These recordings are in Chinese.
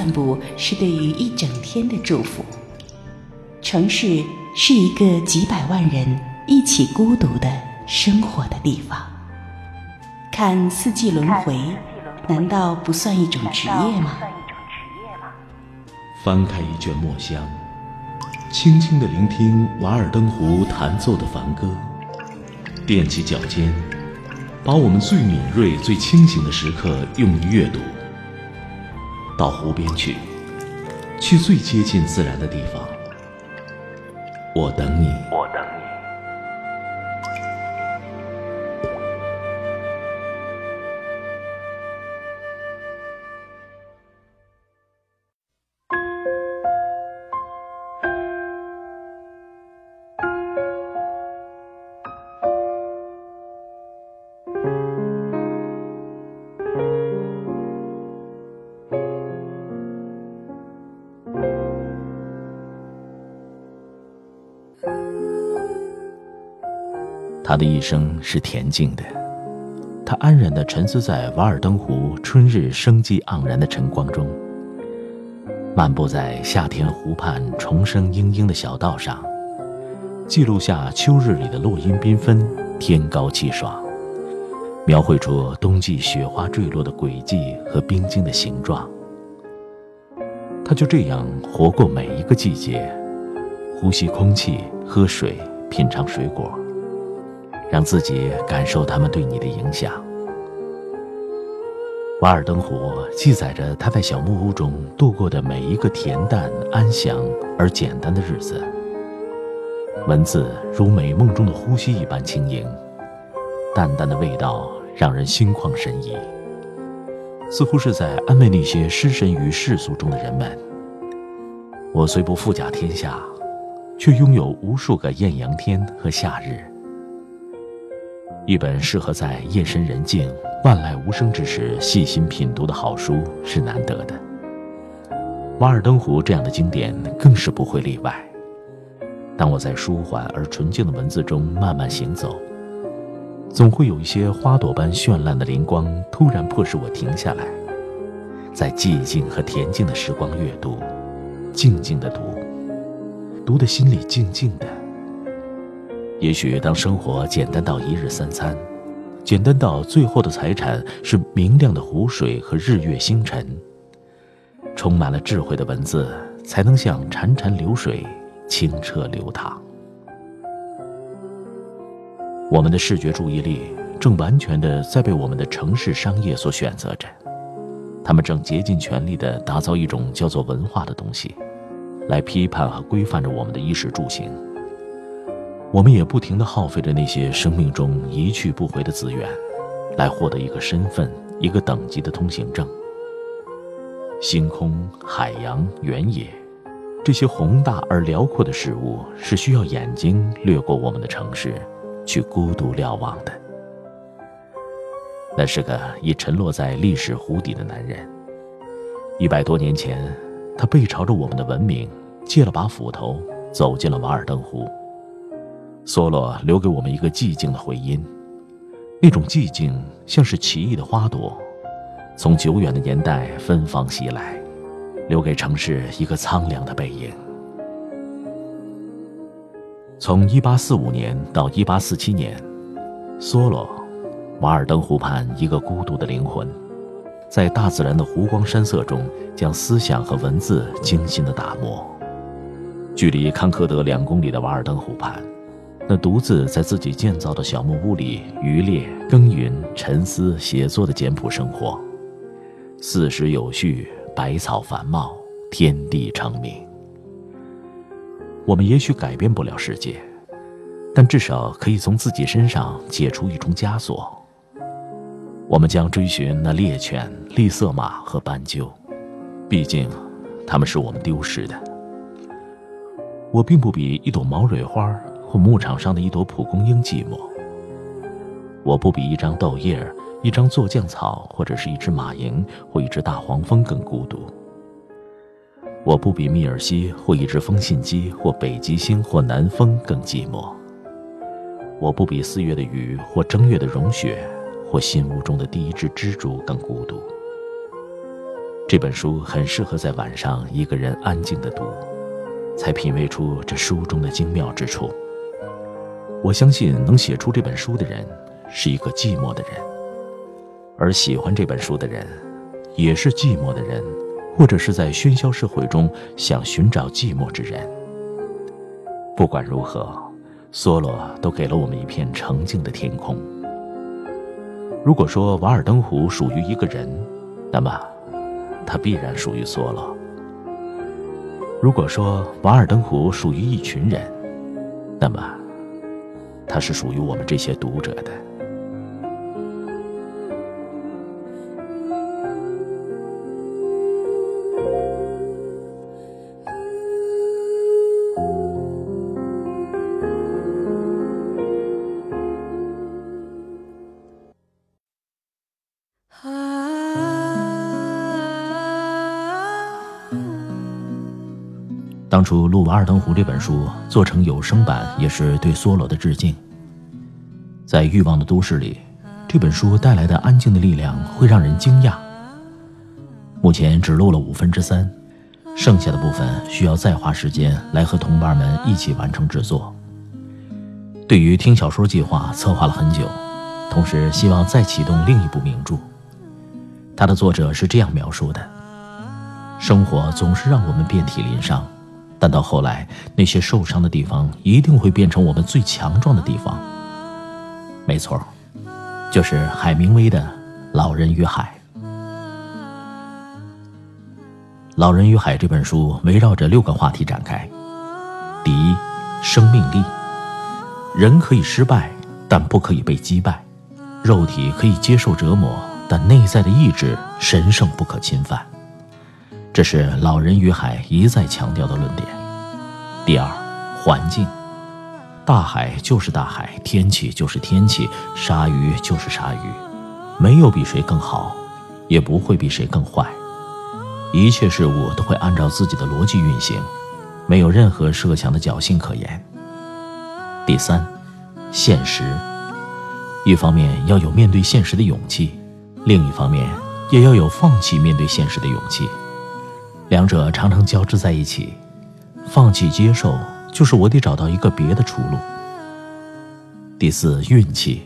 散步是对于一整天的祝福。城市是一个几百万人一起孤独的生活的地方。看四季轮回，难道不算一种职业吗？翻开一卷墨香，轻轻的聆听瓦尔登湖弹奏的梵歌，踮起脚尖，把我们最敏锐、最清醒的时刻用于阅读。到湖边去，去最接近自然的地方。我等你。他的一生是恬静的，他安然地沉思在瓦尔登湖春日生机盎然的晨光中，漫步在夏天湖畔虫声嘤嘤的小道上，记录下秋日里的落英缤纷、天高气爽，描绘出冬季雪花坠落的轨迹和冰晶的形状。他就这样活过每一个季节，呼吸空气，喝水，品尝水果。让自己感受他们对你的影响。瓦尔登湖记载着他在小木屋中度过的每一个恬淡、安详而简单的日子。文字如美梦中的呼吸一般轻盈，淡淡的味道让人心旷神怡，似乎是在安慰那些失神于世俗中的人们。我虽不富甲天下，却拥有无数个艳阳天和夏日。一本适合在夜深人静、万籁无声之时细心品读的好书是难得的。《瓦尔登湖》这样的经典更是不会例外。当我在舒缓而纯净的文字中慢慢行走，总会有一些花朵般绚烂的灵光突然迫使我停下来，在寂静和恬静的时光阅读，静静的读，读的心里静静的。也许当生活简单到一日三餐，简单到最后的财产是明亮的湖水和日月星辰，充满了智慧的文字才能像潺潺流水，清澈流淌。我们的视觉注意力正完全的在被我们的城市商业所选择着，他们正竭尽全力的打造一种叫做文化的东西，来批判和规范着我们的衣食住行。我们也不停地耗费着那些生命中一去不回的资源，来获得一个身份、一个等级的通行证。星空、海洋、原野，这些宏大而辽阔的事物，是需要眼睛掠过我们的城市，去孤独瞭望的。那是个已沉落在历史湖底的男人。一百多年前，他背朝着我们的文明，借了把斧头，走进了瓦尔登湖。梭罗留给我们一个寂静的回音，那种寂静像是奇异的花朵，从久远的年代芬芳袭来，留给城市一个苍凉的背影。从1845年到1847年，梭罗，瓦尔登湖畔一个孤独的灵魂，在大自然的湖光山色中，将思想和文字精心的打磨。距离康科德两公里的瓦尔登湖畔，那独自在自己建造的小木屋里渔猎、耕耘、沉思、写作的简朴生活，四时有序，百草繁茂，天地长明。我们也许改变不了世界，但至少可以从自己身上解除一重枷锁。我们将追寻那猎犬、栗色马和斑鸠，毕竟，它们是我们丢失的。我并不比一朵毛蕊花或牧场上的一朵蒲公英寂寞。我不比一张豆叶、一张做酱草，或者是一只马蝇或一只大黄蜂更孤独。我不比密尔西或一只风信鸡或北极星或南风更寂寞。我不比四月的雨或正月的融雪，或心屋中的第一只蜘蛛更孤独。这本书很适合在晚上一个人安静的读。才品味出这书中的精妙之处。我相信能写出这本书的人是一个寂寞的人，而喜欢这本书的人，也是寂寞的人，或者是在喧嚣社会中想寻找寂寞之人。不管如何，梭罗都给了我们一片澄净的天空。如果说瓦尔登湖属于一个人，那么，他必然属于梭罗。如果说瓦尔登湖属于一群人，那么，它是属于我们这些读者的。当初录《瓦尔登湖》这本书做成有声版，也是对梭罗的致敬。在欲望的都市里，这本书带来的安静的力量会让人惊讶。目前只录了五分之三，剩下的部分需要再花时间来和同伴们一起完成制作。对于听小说计划，策划了很久，同时希望再启动另一部名著。它的作者是这样描述的：生活总是让我们遍体鳞伤。但到后来，那些受伤的地方一定会变成我们最强壮的地方。没错，就是海明威的《老人与海》。《老人与海》这本书围绕着六个话题展开：第一，生命力。人可以失败，但不可以被击败；肉体可以接受折磨，但内在的意志神圣不可侵犯。这是《老人与海》一再强调的论点。第二，环境，大海就是大海，天气就是天气，鲨鱼就是鲨鱼，没有比谁更好，也不会比谁更坏。一切事物都会按照自己的逻辑运行，没有任何设想的侥幸可言。第三，现实，一方面要有面对现实的勇气，另一方面也要有放弃面对现实的勇气。两者常常交织在一起，放弃接受，就是我得找到一个别的出路。第四，运气，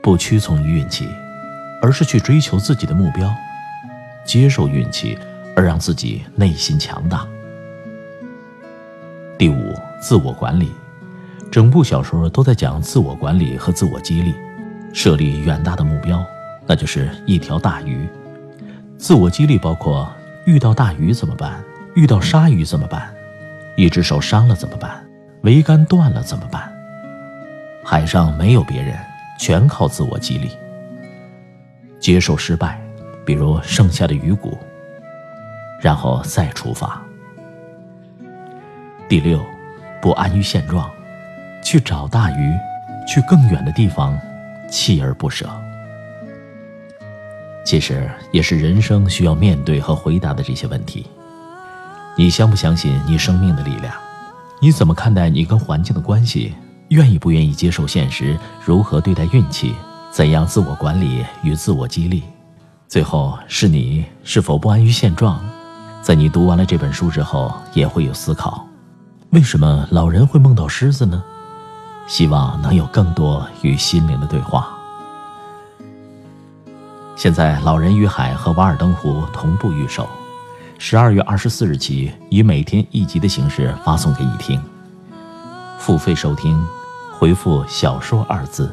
不屈从于运气，而是去追求自己的目标，接受运气，而让自己内心强大。第五，自我管理，整部小说都在讲自我管理和自我激励，设立远大的目标，那就是一条大鱼。自我激励包括。遇到大鱼怎么办？遇到鲨鱼怎么办？一只手伤了怎么办？桅杆断了怎么办？海上没有别人，全靠自我激励。接受失败，比如剩下的鱼骨，然后再出发。第六，不安于现状，去找大鱼，去更远的地方，锲而不舍。其实也是人生需要面对和回答的这些问题。你相不相信你生命的力量？你怎么看待你跟环境的关系？愿意不愿意接受现实？如何对待运气？怎样自我管理与自我激励？最后是你是否不安于现状？在你读完了这本书之后，也会有思考：为什么老人会梦到狮子呢？希望能有更多与心灵的对话。现在《老人与海》和《瓦尔登湖》同步预售，十二月二十四日起以每天一集的形式发送给你听。付费收听，回复“小说”二字。